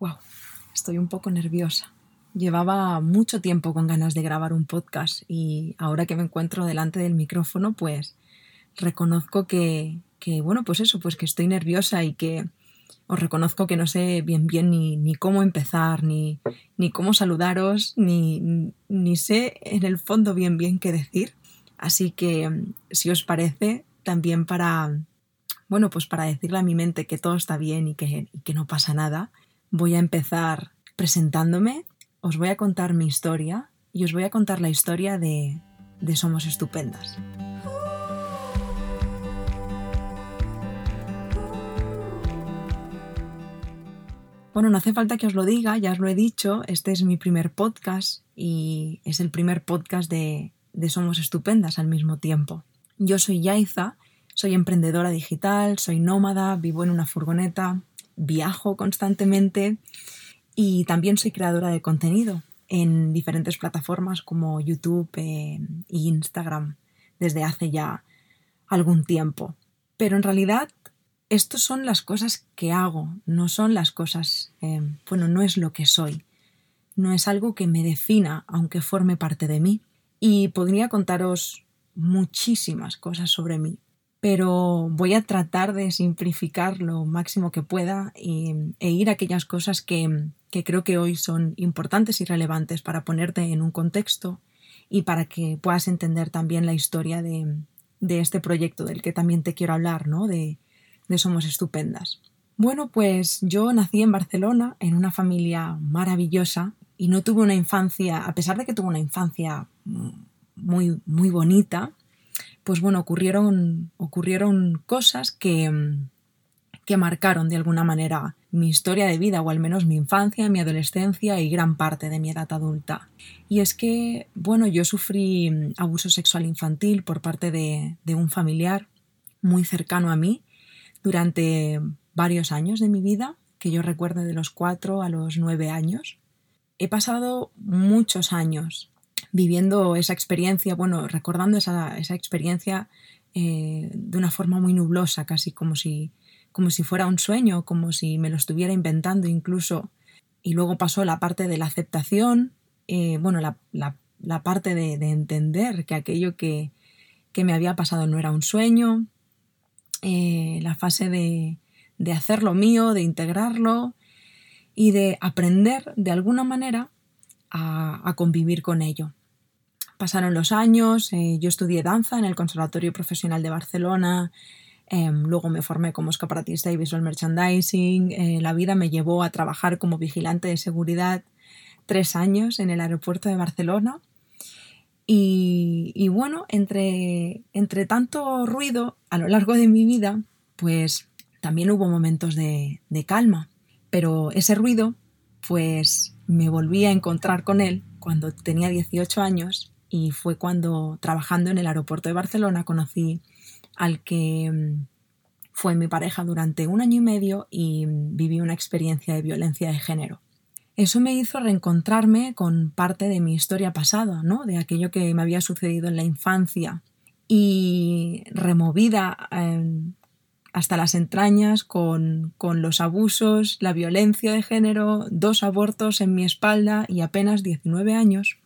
Wow, estoy un poco nerviosa. Llevaba mucho tiempo con ganas de grabar un podcast y ahora que me encuentro delante del micrófono, pues reconozco que, que bueno, pues eso, pues que estoy nerviosa y que os reconozco que no sé bien bien ni, ni cómo empezar, ni, ni cómo saludaros, ni, ni sé en el fondo bien bien qué decir. Así que, si os parece, también para, bueno, pues para decirle a mi mente que todo está bien y que, y que no pasa nada, Voy a empezar presentándome, os voy a contar mi historia y os voy a contar la historia de, de Somos Estupendas. Bueno, no hace falta que os lo diga, ya os lo he dicho, este es mi primer podcast y es el primer podcast de, de Somos Estupendas al mismo tiempo. Yo soy Yaiza, soy emprendedora digital, soy nómada, vivo en una furgoneta, viajo constantemente y también soy creadora de contenido en diferentes plataformas como YouTube e Instagram desde hace ya algún tiempo. Pero en realidad estas son las cosas que hago, no son las cosas, eh, bueno, no es lo que soy, no es algo que me defina, aunque forme parte de mí. Y podría contaros muchísimas cosas sobre mí, pero voy a tratar de simplificar lo máximo que pueda e, ir a aquellas cosas que, creo que hoy son importantes y relevantes para ponerte en un contexto y para que puedas entender también la historia de, este proyecto del que también te quiero hablar, ¿no? De, de Somos Estupendas. Bueno, pues yo nací en Barcelona, en una familia maravillosa, y no tuve una infancia, a pesar de que tuve una infancia muy, muy bonita, pues bueno, ocurrieron, ocurrieron cosas que, que marcaron de alguna manera mi historia de vida, o al menos mi infancia, mi adolescencia y gran parte de mi edad adulta. Y es que, bueno, yo sufrí abuso sexual infantil por parte de, de un familiar muy cercano a mí durante varios años de mi vida, que yo recuerdo de los cuatro a los nueve años. He pasado muchos años viviendo esa experiencia, bueno, recordando esa, experiencia eh, de una forma muy nublosa, casi como si, como si fuera un sueño, como si me lo estuviera inventando incluso. Y luego pasó la parte de la aceptación, eh, bueno, la, parte de, entender que aquello que, me había pasado no era un sueño, eh, la fase de, de hacer lo mío, de integrarlo y de aprender de alguna manera a convivir con ello. Pasaron los años, eh, yo estudié danza en el Conservatorio Profesional de Barcelona, em, luego me formé como escaparatista y visual merchandising, eh, la vida me llevó a trabajar como vigilante de seguridad tres años en el aeropuerto de Barcelona. Y, bueno, entre, entre tanto ruido a lo largo de mi vida, pues también hubo momentos de, de calma. Pero ese ruido, pues me volví a encontrar con él cuando tenía 18 años y fue cuando trabajando en el aeropuerto de Barcelona conocí al que mm, fue mi pareja durante un año y medio y mm, viví una experiencia de violencia de género. Eso me hizo reencontrarme con parte de mi historia pasada, ¿no? de aquello que me había sucedido en la infancia y removida em, hasta las entrañas con, con, los abusos, la violencia de género, dos abortos en mi espalda y apenas 19 años,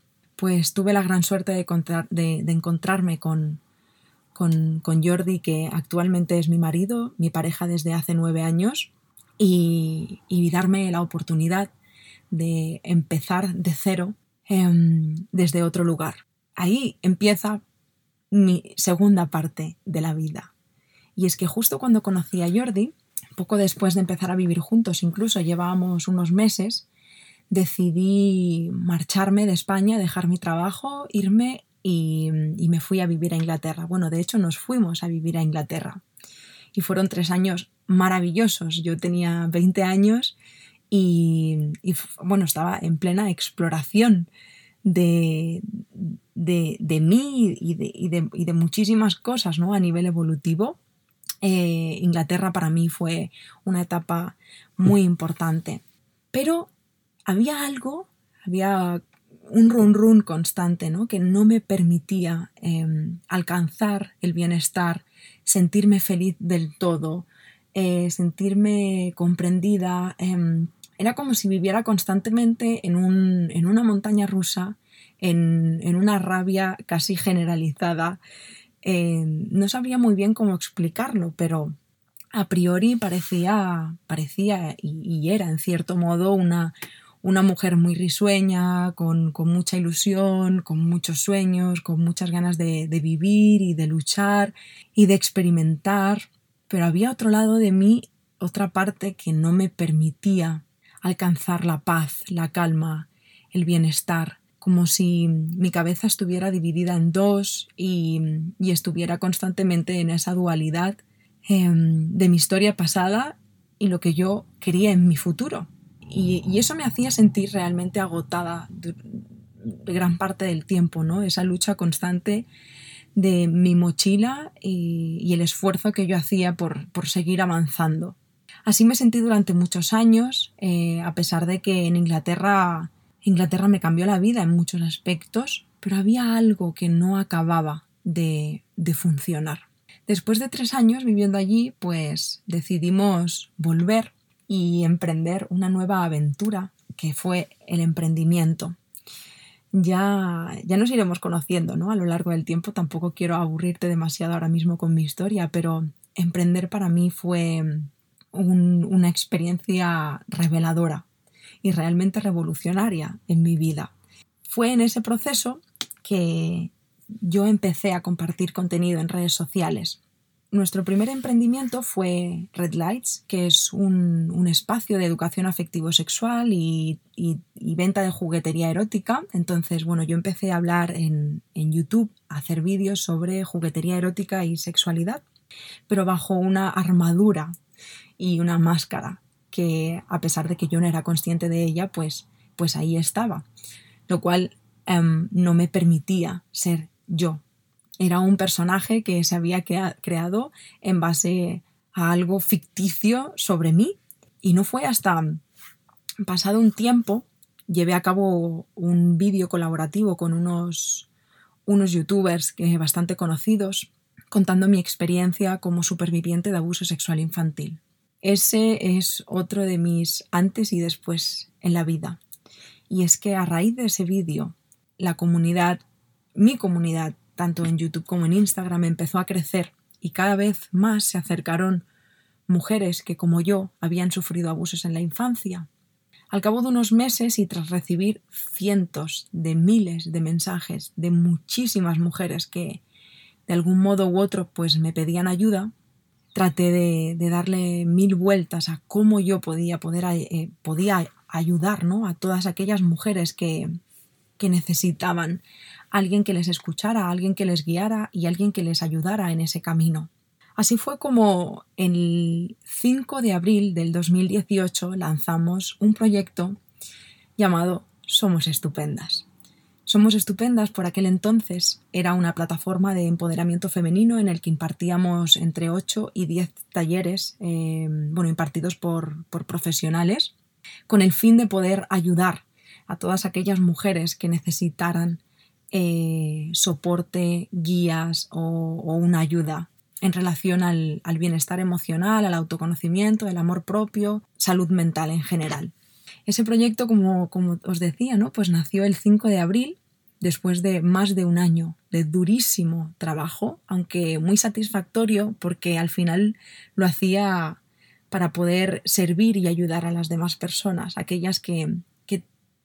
pues tuve la gran suerte de, encontrarme con, con, Jordi, que actualmente es mi marido, mi pareja desde hace nueve años, y, darme la oportunidad de empezar de cero em, desde otro lugar. Ahí empieza mi segunda parte de la vida. Y es que justo cuando conocí a Jordi, poco después de empezar a vivir juntos, incluso llevábamos unos meses, decidí marcharme de España, dejar mi trabajo, irme y, me fui a vivir a Inglaterra. Bueno, de hecho nos fuimos a vivir a Inglaterra. Y fueron tres años maravillosos. Yo tenía 20 años y, bueno, estaba en plena exploración de, de, mí y de, de, muchísimas cosas ¿no? a nivel evolutivo. Eh, Inglaterra para mí fue una etapa muy importante. Pero había algo, había un run run constante, ¿no? Que no me permitía em, alcanzar el bienestar, sentirme feliz del todo, eh, sentirme comprendida, em, Era como si viviera constantemente en, un, en una montaña rusa, en, en, una rabia casi generalizada. Eh, no sabría muy bien cómo explicarlo, pero a priori parecía, parecía y, era en cierto modo una, una mujer muy risueña, con, con, mucha ilusión, con muchos sueños, con muchas ganas de, de, vivir y de luchar y de experimentar. Pero había otro lado de mí, otra parte que no me permitía alcanzar la paz, la calma, el bienestar, como si mi cabeza estuviera dividida en dos y, y estuviera constantemente en esa dualidad Em, de mi historia pasada y lo que yo quería en mi futuro. Y, eso me hacía sentir realmente agotada de, gran parte del tiempo, ¿no? Esa lucha constante de mi mochila y, el esfuerzo que yo hacía por, seguir avanzando. Así me sentí durante muchos años, eh, a pesar de que en Inglaterra, Inglaterra me cambió la vida en muchos aspectos, pero había algo que no acababa de funcionar. Después de tres años viviendo allí, pues decidimos volver y emprender una nueva aventura, que fue el emprendimiento. Ya, ya nos iremos conociendo ¿no? a lo largo del tiempo, tampoco quiero aburrirte demasiado ahora mismo con mi historia, pero emprender para mí fue una experiencia reveladora y realmente revolucionaria en mi vida. Fue en ese proceso que yo empecé a compartir contenido en redes sociales. Nuestro primer emprendimiento fue Red Lights, que es un, espacio de educación afectivo-sexual y, venta de juguetería erótica. Entonces, bueno, yo empecé a hablar en, en YouTube, a hacer vídeos sobre juguetería erótica y sexualidad, pero bajo una armadura y una máscara que, a pesar de que yo no era consciente de ella, pues, pues ahí estaba. Lo cual em, no me permitía ser yo. Era un personaje que se había creado en base a algo ficticio sobre mí. Y no fue hasta pasado un tiempo, llevé a cabo un vídeo colaborativo con unos, unos youtubers que, bastante conocidos, contando mi experiencia como superviviente de abuso sexual infantil. Ese es otro de mis antes y después en la vida. Y es que a raíz de ese vídeo, la comunidad mi comunidad, tanto en YouTube como en Instagram, empezó a crecer y cada vez más se acercaron mujeres que, como yo, habían sufrido abusos en la infancia. Al cabo de unos meses y tras recibir cientos de miles de mensajes de muchísimas mujeres que, de algún modo u otro, pues me pedían ayuda, traté de, darle mil vueltas a cómo yo podía, poder, eh, podía ayudar ¿no? a todas aquellas mujeres que, necesitaban alguien que les escuchara, alguien que les guiara y alguien que les ayudara en ese camino. Así fue como el 5 de abril del 2018 lanzamos un proyecto llamado Somos Estupendas. Somos Estupendas por aquel entonces era una plataforma de empoderamiento femenino en el que impartíamos entre 8 y 10 talleres, eh, bueno, impartidos por profesionales, con el fin de poder ayudar a todas aquellas mujeres que necesitaran eh, soporte, guías o, una ayuda en relación al, bienestar emocional, al autoconocimiento, el amor propio, salud mental en general. Ese proyecto, como, como os decía, ¿no? pues nació el 5 de abril, después de más de un año de durísimo trabajo, aunque muy satisfactorio porque al final lo hacía para poder servir y ayudar a las demás personas, aquellas que, que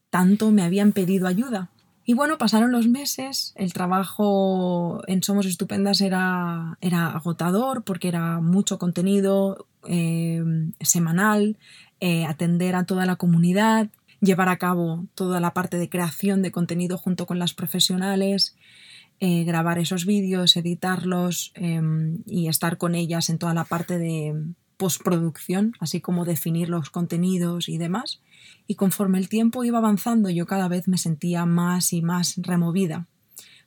tanto me habían pedido ayuda. Y bueno, pasaron los meses, el trabajo en Somos Estupendas era, era agotador porque era mucho contenido eh, semanal, eh, atender a toda la comunidad, llevar a cabo toda la parte de creación de contenido junto con las profesionales, eh, grabar esos vídeos, editarlos y estar con ellas en toda la parte de postproducción, así como definir los contenidos y demás. Y conforme el tiempo iba avanzando, yo cada vez me sentía más y más removida,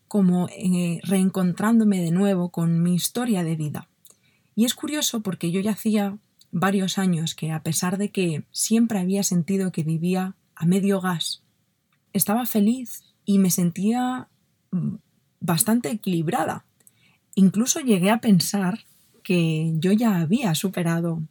como eh, reencontrándome de nuevo con mi historia de vida. Y es curioso porque yo ya hacía varios años que, a pesar de que siempre había sentido que vivía a medio gas, estaba feliz y me sentía mm, bastante equilibrada. Incluso llegué a pensar que yo ya había superado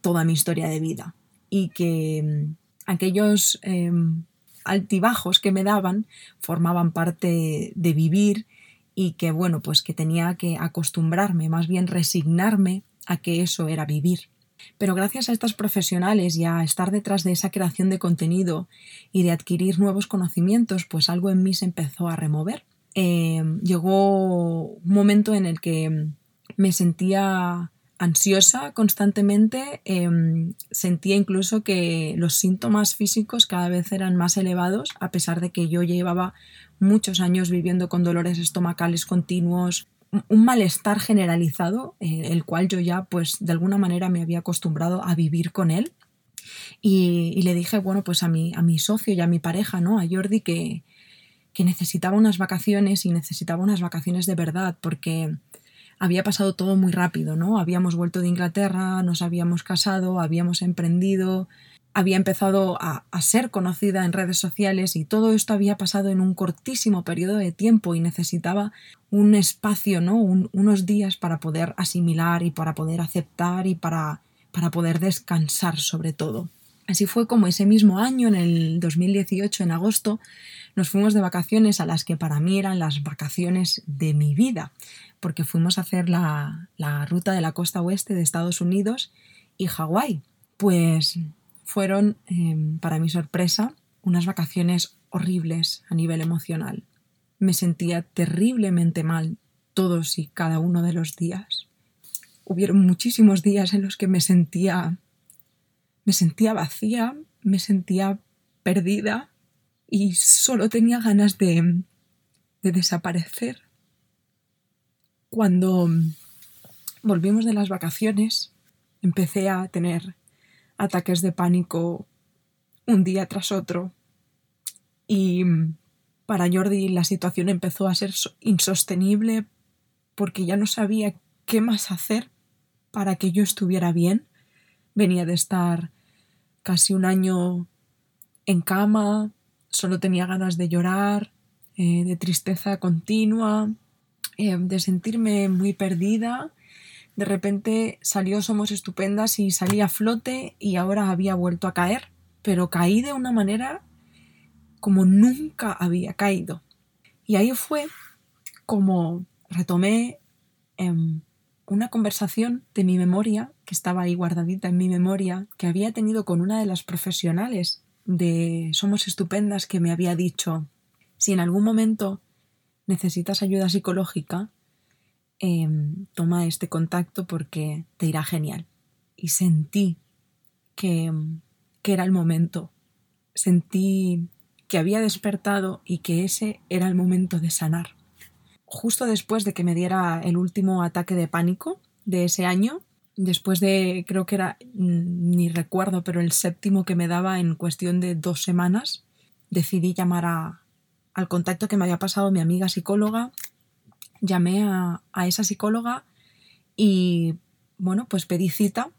toda mi historia de vida, y que mm, aquellos em, altibajos que me daban formaban parte de vivir y que bueno, pues que tenía que acostumbrarme, más bien resignarme a que eso era vivir. Pero gracias a estas profesionales y a estar detrás de esa creación de contenido y de adquirir nuevos conocimientos, pues algo en mí se empezó a remover. Em, llegó un momento en el que me sentía ansiosa constantemente, em, sentía incluso que los síntomas físicos cada vez eran más elevados, a pesar de que yo llevaba muchos años viviendo con dolores estomacales continuos, un malestar generalizado, eh, el cual yo ya pues de alguna manera me había acostumbrado a vivir con él. Y, le dije, bueno, pues a mi, a mi socio y a mi pareja, ¿no? A Jordi, que, que necesitaba unas vacaciones y necesitaba unas vacaciones de verdad, porque había pasado todo muy rápido, ¿no? Habíamos vuelto de Inglaterra, nos habíamos casado, habíamos emprendido, había empezado a, ser conocida en redes sociales y todo esto había pasado en un cortísimo periodo de tiempo y necesitaba un espacio, ¿no? unos días para poder asimilar y para poder aceptar y para, para poder descansar sobre todo. Así fue como ese mismo año, en el 2018, en agosto, nos fuimos de vacaciones a las que para mí eran las vacaciones de mi vida porque fuimos a hacer la, ruta de la costa oeste de Estados Unidos y Hawái. Pues fueron, em, para mi sorpresa, unas vacaciones horribles a nivel emocional. Me sentía terriblemente mal todos y cada uno de los días. Hubieron muchísimos días en los que me sentía me sentía vacía, me sentía perdida y solo tenía ganas de, de desaparecer. Cuando volvimos de las vacaciones, empecé a tener ataques de pánico un día tras otro y para Jordi la situación empezó a ser insostenible porque ya no sabía qué más hacer para que yo estuviera bien. Venía de estar casi un año en cama, solo tenía ganas de llorar, eh, de tristeza continua, eh, de sentirme muy perdida. De repente salió Somos Estupendas y salí a flote y ahora había vuelto a caer, pero caí de una manera como nunca había caído. Y ahí fue como retomé em, una conversación de mi memoria, que estaba ahí guardadita en mi memoria, que había tenido con una de las profesionales de Somos Estupendas que me había dicho, si en algún momento necesitas ayuda psicológica, em, toma este contacto porque te irá genial. Y sentí que, que era el momento. Sentí que había despertado y que ese era el momento de sanar. Justo después de que me diera el último ataque de pánico de ese año, después de, creo que era, mm, ni recuerdo, pero el séptimo que me daba en cuestión de dos semanas, decidí llamar a, al contacto que me había pasado mi amiga psicóloga, llamé a, esa psicóloga y bueno, pues pedí cita,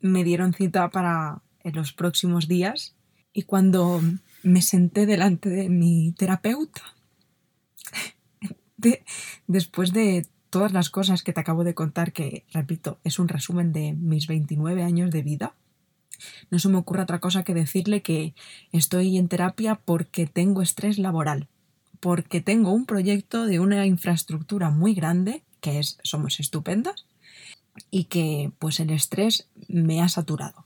me dieron cita para en los próximos días. Y cuando me senté delante de mi terapeuta, después de todas las cosas que te acabo de contar, que repito, es un resumen de mis 29 años de vida, no se me ocurre otra cosa que decirle que estoy en terapia porque tengo estrés laboral porque tengo un proyecto de una infraestructura muy grande, que es Somos Estupendas, y que pues el estrés me ha saturado.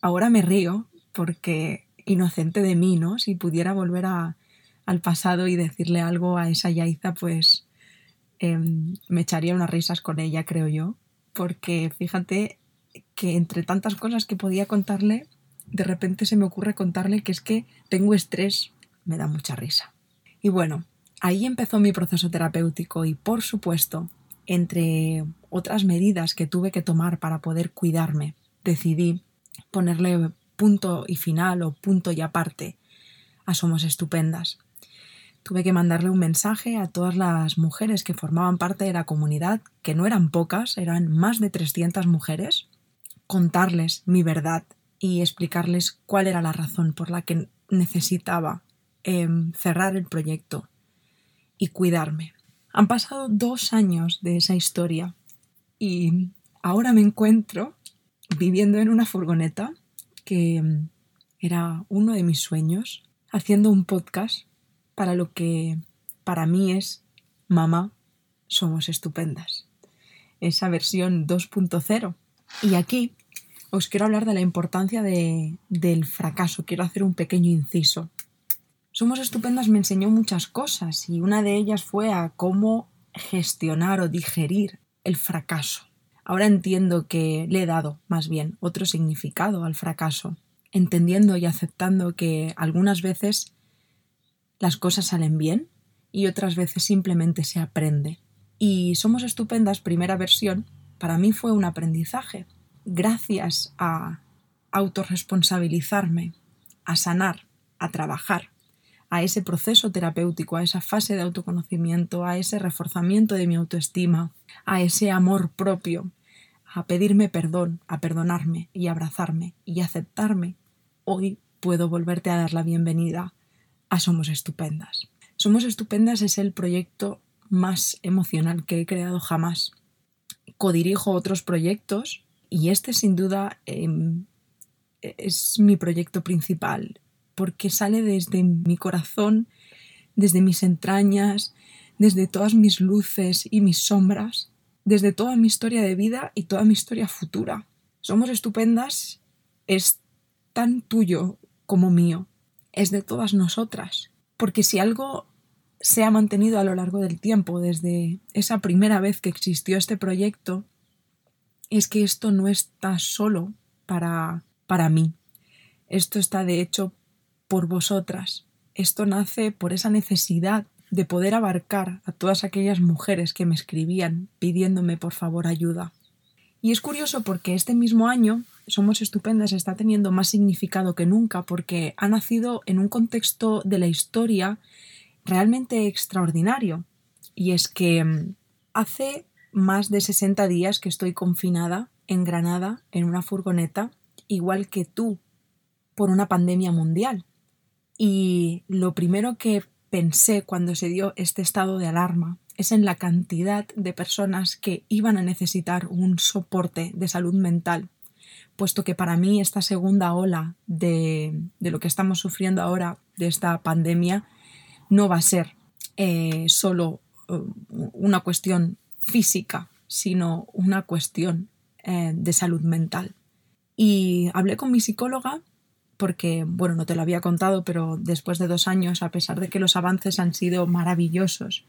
Ahora me río porque inocente de mí, ¿no? Si pudiera volver al pasado y decirle algo a esa Yaiza, pues em, me echaría unas risas con ella, creo yo, porque fíjate que entre tantas cosas que podía contarle, de repente se me ocurre contarle que es que tengo estrés, me da mucha risa. Y bueno, ahí empezó mi proceso terapéutico y por supuesto, entre otras medidas que tuve que tomar para poder cuidarme, decidí ponerle punto y final o punto y aparte a Somos Estupendas. Tuve que mandarle un mensaje a todas las mujeres que formaban parte de la comunidad, que no eran pocas, eran más de 300 mujeres, contarles mi verdad y explicarles cuál era la razón por la que necesitaba Em, cerrar el proyecto y cuidarme. Han pasado dos años de esa historia y ahora me encuentro viviendo en una furgoneta que mm, era uno de mis sueños, haciendo un podcast para lo que para mí es Mamá, somos estupendas. Esa versión 2.0. Y aquí os quiero hablar de la importancia de, del fracaso. Quiero hacer un pequeño inciso. Somos estupendas me enseñó muchas cosas y una de ellas fue a cómo gestionar o digerir el fracaso. Ahora entiendo que le he dado, más bien, otro significado al fracaso, entendiendo y aceptando que algunas veces las cosas salen bien y otras veces simplemente se aprende. Y Somos Estupendas, primera versión, para mí fue un aprendizaje. Gracias a autorresponsabilizarme, a sanar, a trabajar, a ese proceso terapéutico, a esa fase de autoconocimiento, a ese reforzamiento de mi autoestima, a ese amor propio, a pedirme perdón, a perdonarme y abrazarme y aceptarme, hoy puedo volverte a dar la bienvenida a Somos Estupendas. Somos Estupendas es el proyecto más emocional que he creado jamás. Codirijo otros proyectos y este sin duda em, es mi proyecto principal porque sale desde mi corazón, desde mis entrañas, desde todas mis luces y mis sombras, desde toda mi historia de vida y toda mi historia futura. Somos estupendas es tan tuyo como mío, es de todas nosotras, porque si algo se ha mantenido a lo largo del tiempo, desde esa primera vez que existió este proyecto, es que esto no está solo para, para mí. Esto está de hecho por vosotras. Esto nace por esa necesidad de poder abarcar a todas aquellas mujeres que me escribían pidiéndome por favor ayuda. Y es curioso porque este mismo año Somos Estupendas está teniendo más significado que nunca porque ha nacido en un contexto de la historia realmente extraordinario. Y es que mm, hace más de 60 días que estoy confinada en Granada en una furgoneta, igual que tú, por una pandemia mundial. Y lo primero que pensé cuando se dio este estado de alarma es en la cantidad de personas que iban a necesitar un soporte de salud mental, puesto que para mí esta segunda ola de, lo que estamos sufriendo ahora, de esta pandemia, no va a ser eh, solo eh, una cuestión física, sino una cuestión eh, de salud mental. Y hablé con mi psicóloga porque, bueno, no te lo había contado, pero después de dos años, a pesar de que los avances han sido maravillosos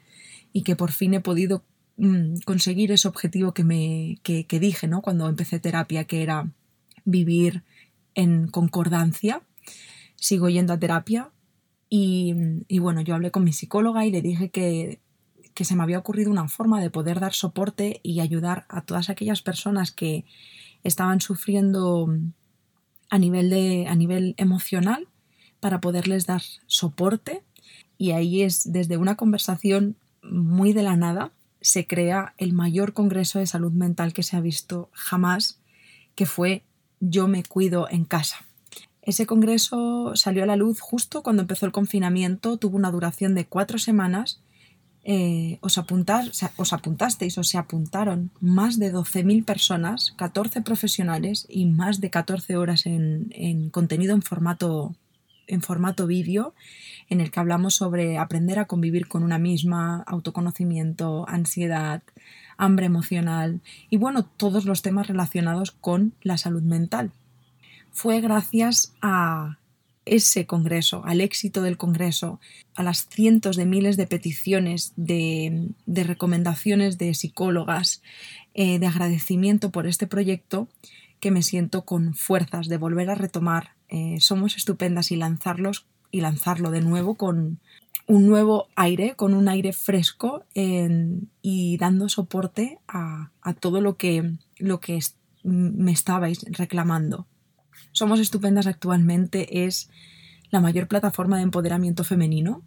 y que por fin he podido mm, conseguir ese objetivo que me que, dije, ¿no? Cuando empecé terapia, que era vivir en concordancia, sigo yendo a terapia y, y bueno, yo hablé con mi psicóloga y le dije que que se me había ocurrido una forma de poder dar soporte y ayudar a todas aquellas personas que estaban sufriendo a nivel, de, a nivel emocional para poderles dar soporte. Y ahí es desde una conversación muy de la nada se crea el mayor congreso de salud mental que se ha visto jamás, que fue Yo me cuido en casa. Ese congreso salió a la luz justo cuando empezó el confinamiento, tuvo una duración de cuatro semanas eh, os, os apuntasteis o se apuntaron más de 12.000 personas, 14 profesionales y más de 14 horas en, contenido en formato, en formato vídeo en el que hablamos sobre aprender a convivir con una misma, autoconocimiento, ansiedad, hambre emocional y bueno, todos los temas relacionados con la salud mental. Fue gracias a ese Congreso, al éxito del Congreso, a las cientos de miles de peticiones, de, recomendaciones de psicólogas, eh, de agradecimiento por este proyecto, que me siento con fuerzas de volver a retomar eh, Somos Estupendas y lanzarlos y lanzarlo de nuevo con un nuevo aire, con un aire fresco y dando soporte a, todo lo que, lo que me estabais reclamando. Somos Estupendas actualmente es la mayor plataforma de empoderamiento femenino,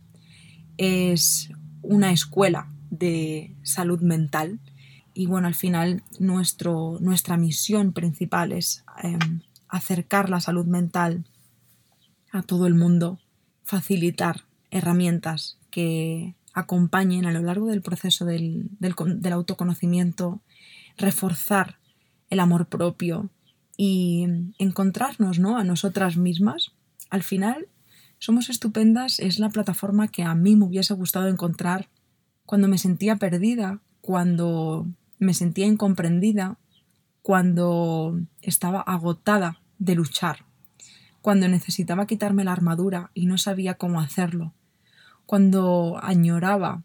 es una escuela de salud mental y bueno, al final nuestro, nuestra misión principal es em, acercar la salud mental a todo el mundo, facilitar herramientas que acompañen a lo largo del proceso del autoconocimiento, reforzar el amor propio, y encontrarnos ¿no? a nosotras mismas. Al final, Somos Estupendas es la plataforma que a mí me hubiese gustado encontrar cuando me sentía perdida, cuando me sentía incomprendida, cuando estaba agotada de luchar, cuando necesitaba quitarme la armadura y no sabía cómo hacerlo, cuando añoraba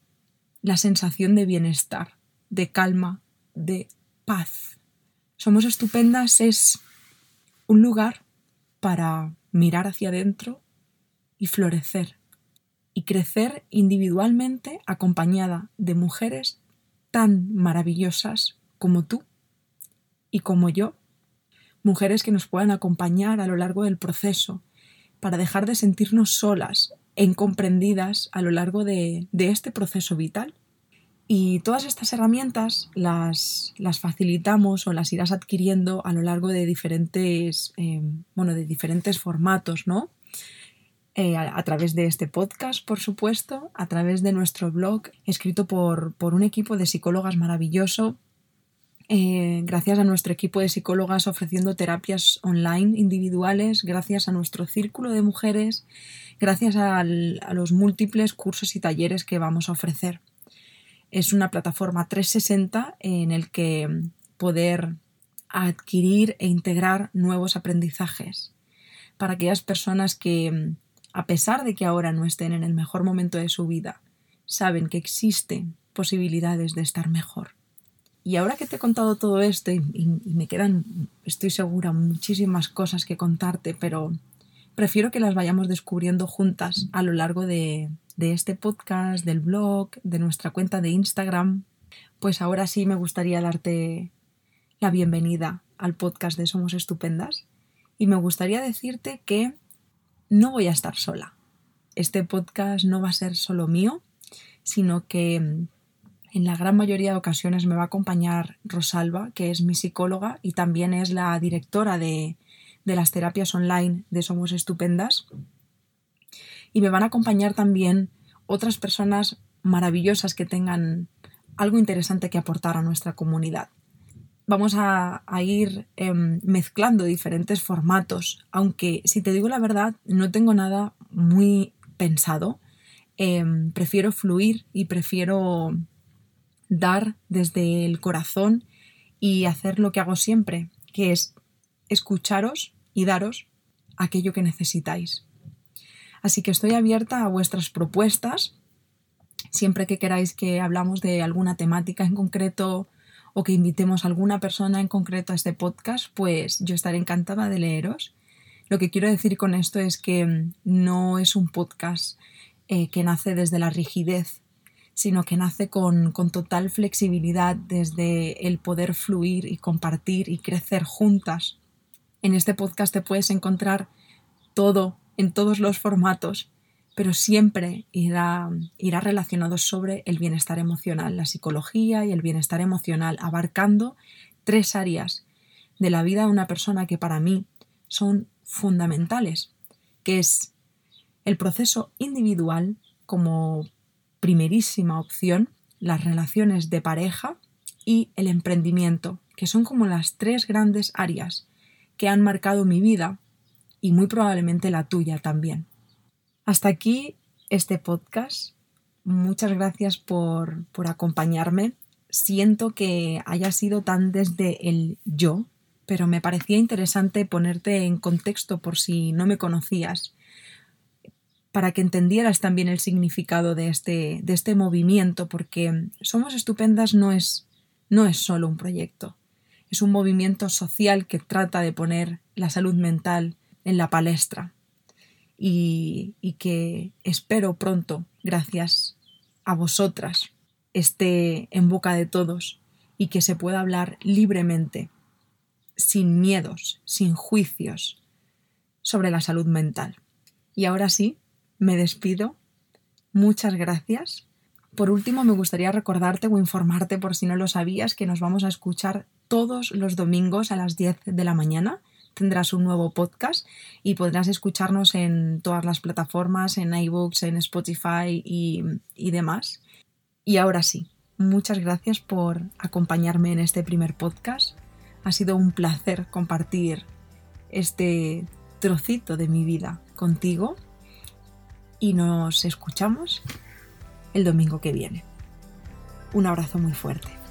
la sensación de bienestar, de calma, de paz. Somos Estupendas es un lugar para mirar hacia adentro y florecer y crecer individualmente acompañada de mujeres tan maravillosas como tú y como yo, mujeres que nos puedan acompañar a lo largo del proceso para dejar de sentirnos solas e incomprendidas a lo largo de, este proceso vital. Y todas estas herramientas las, las, facilitamos o las irás adquiriendo a lo largo de diferentes, eh, bueno, de diferentes formatos, ¿no? Eh, a, a, través de este podcast, por supuesto, a través de nuestro blog, escrito por, por un equipo de psicólogas maravilloso, eh, gracias a nuestro equipo de psicólogas ofreciendo terapias online individuales, gracias a nuestro círculo de mujeres, gracias a los múltiples cursos y talleres que vamos a ofrecer es una plataforma 360 en el que poder adquirir e integrar nuevos aprendizajes para aquellas personas que, a pesar de que ahora no estén en el mejor momento de su vida, saben que existen posibilidades de estar mejor. Y ahora que te he contado todo esto y, me quedan, estoy segura, muchísimas cosas que contarte, pero prefiero que las vayamos descubriendo juntas a lo largo de, de este podcast, del blog, de nuestra cuenta de Instagram, pues ahora sí me gustaría darte la bienvenida al podcast de Somos Estupendas y me gustaría decirte que no voy a estar sola. Este podcast no va a ser solo mío, sino que en la gran mayoría de ocasiones me va a acompañar Rosalba, que es mi psicóloga y también es la directora de, de las terapias online de Somos Estupendas y me van a acompañar también otras personas maravillosas que tengan algo interesante que aportar a nuestra comunidad. Vamos a, a ir eh, mezclando diferentes formatos, aunque si te digo la verdad, no tengo nada muy pensado. Eh, prefiero fluir y prefiero dar desde el corazón y hacer lo que hago siempre, que es escucharos y daros aquello que necesitáis. Así que estoy abierta a vuestras propuestas. Siempre que queráis que hablamos de alguna temática en concreto o que invitemos a alguna persona en concreto a este podcast, pues yo estaré encantada de leeros. Lo que quiero decir con esto es que no es un podcast eh, que nace desde la rigidez, sino que nace con, con total flexibilidad desde el poder fluir y compartir y crecer juntas. En este podcast te puedes encontrar todo en todos los formatos, pero siempre irá, irá relacionado sobre el bienestar emocional, la psicología y el bienestar emocional, abarcando tres áreas de la vida de una persona que para mí son fundamentales, que es el proceso individual como primerísima opción, las relaciones de pareja y el emprendimiento, que son como las tres grandes áreas que han marcado mi vida y muy probablemente la tuya también. Hasta aquí este podcast. Muchas gracias por, por acompañarme. Siento que haya sido tan desde el yo, pero me parecía interesante ponerte en contexto por si no me conocías, para que entendieras también el significado de este, de este movimiento, porque Somos Estupendas no es, no es solo un proyecto, es un movimiento social que trata de poner la salud mental en la palestra y, y que espero pronto, gracias a vosotras, esté en boca de todos y que se pueda hablar libremente, sin miedos, sin juicios, sobre la salud mental. Y ahora sí, me despido. Muchas gracias. Por último, me gustaría recordarte o informarte, por si no lo sabías, que nos vamos a escuchar todos los domingos a las 10 de la mañana tendrás un nuevo podcast y podrás escucharnos en todas las plataformas, en iBooks, en Spotify y, y demás. Y ahora sí, muchas gracias por acompañarme en este primer podcast. Ha sido un placer compartir este trocito de mi vida contigo y nos escuchamos el domingo que viene. Un abrazo muy fuerte.